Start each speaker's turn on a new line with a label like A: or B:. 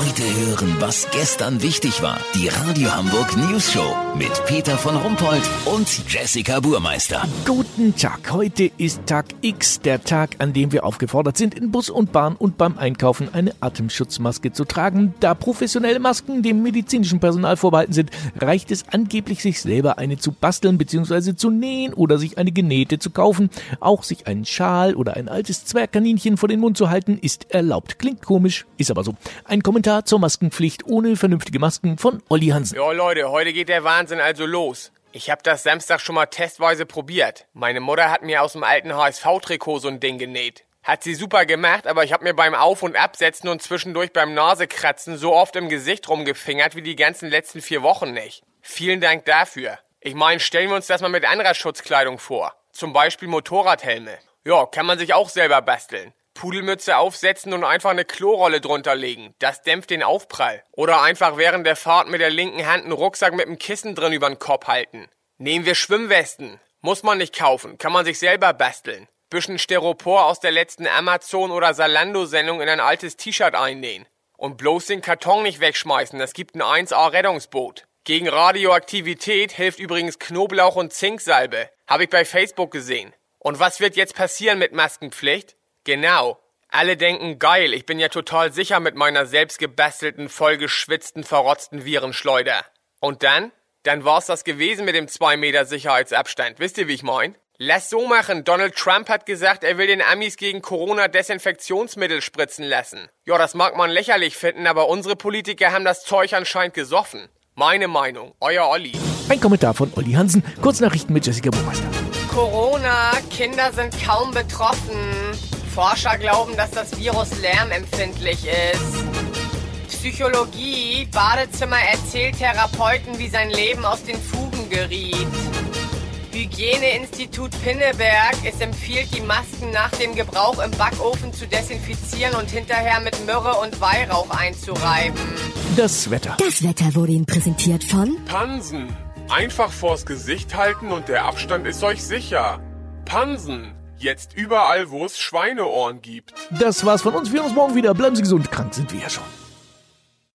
A: Heute hören, was gestern wichtig war. Die Radio Hamburg News Show mit Peter von Rumpold und Jessica Burmeister.
B: Guten Tag. Heute ist Tag X, der Tag, an dem wir aufgefordert sind, in Bus und Bahn und beim Einkaufen eine Atemschutzmaske zu tragen. Da professionelle Masken dem medizinischen Personal vorbehalten sind, reicht es angeblich, sich selber eine zu basteln bzw. zu nähen oder sich eine genähte zu kaufen. Auch sich einen Schal oder ein altes Zwergkaninchen vor den Mund zu halten, ist erlaubt. Klingt komisch, ist aber so. Ein Kommentar zur Maskenpflicht ohne vernünftige Masken von Olli Hansen.
C: Jo Leute, heute geht der Wahnsinn also los. Ich hab das Samstag schon mal testweise probiert. Meine Mutter hat mir aus dem alten HSV-Trikot so ein Ding genäht. Hat sie super gemacht, aber ich hab mir beim Auf- und Absetzen und zwischendurch beim Nasekratzen so oft im Gesicht rumgefingert wie die ganzen letzten vier Wochen nicht. Vielen Dank dafür. Ich meine, stellen wir uns das mal mit anderer Schutzkleidung vor. Zum Beispiel Motorradhelme. Ja, kann man sich auch selber basteln. Pudelmütze aufsetzen und einfach eine Klorolle drunter legen. Das dämpft den Aufprall. Oder einfach während der Fahrt mit der linken Hand einen Rucksack mit einem Kissen drin über den Kopf halten. Nehmen wir Schwimmwesten. Muss man nicht kaufen, kann man sich selber basteln. Bisschen Styropor aus der letzten Amazon- oder Salando-Sendung in ein altes T-Shirt einnähen. Und bloß den Karton nicht wegschmeißen, das gibt ein 1A-Rettungsboot. Gegen Radioaktivität hilft übrigens Knoblauch und Zinksalbe. Habe ich bei Facebook gesehen. Und was wird jetzt passieren mit Maskenpflicht? Genau. Alle denken, geil, ich bin ja total sicher mit meiner selbstgebastelten, vollgeschwitzten, verrotzten Virenschleuder. Und dann? Dann war's das gewesen mit dem 2 Meter Sicherheitsabstand. Wisst ihr, wie ich mein? Lass so machen. Donald Trump hat gesagt, er will den Amis gegen Corona Desinfektionsmittel spritzen lassen. Ja, das mag man lächerlich finden, aber unsere Politiker haben das Zeug anscheinend gesoffen. Meine Meinung. Euer Olli.
B: Ein Kommentar von Olli Hansen. Kurznachrichten mit Jessica Burmeister.
C: Corona. Kinder sind kaum betroffen. Forscher glauben, dass das Virus lärmempfindlich ist. Psychologie. Badezimmer erzählt Therapeuten, wie sein Leben aus den Fugen geriet. Hygieneinstitut Pinneberg. Es empfiehlt, die Masken nach dem Gebrauch im Backofen zu desinfizieren und hinterher mit Myrrhe und Weihrauch einzureiben.
B: Das Wetter.
D: Das Wetter wurde Ihnen präsentiert von
E: Pansen. Einfach vors Gesicht halten und der Abstand ist euch sicher. Pansen. Jetzt überall, wo es Schweineohren gibt.
B: Das war's von uns. Wir hören uns morgen wieder. Bleiben Sie gesund. Krank sind wir ja schon.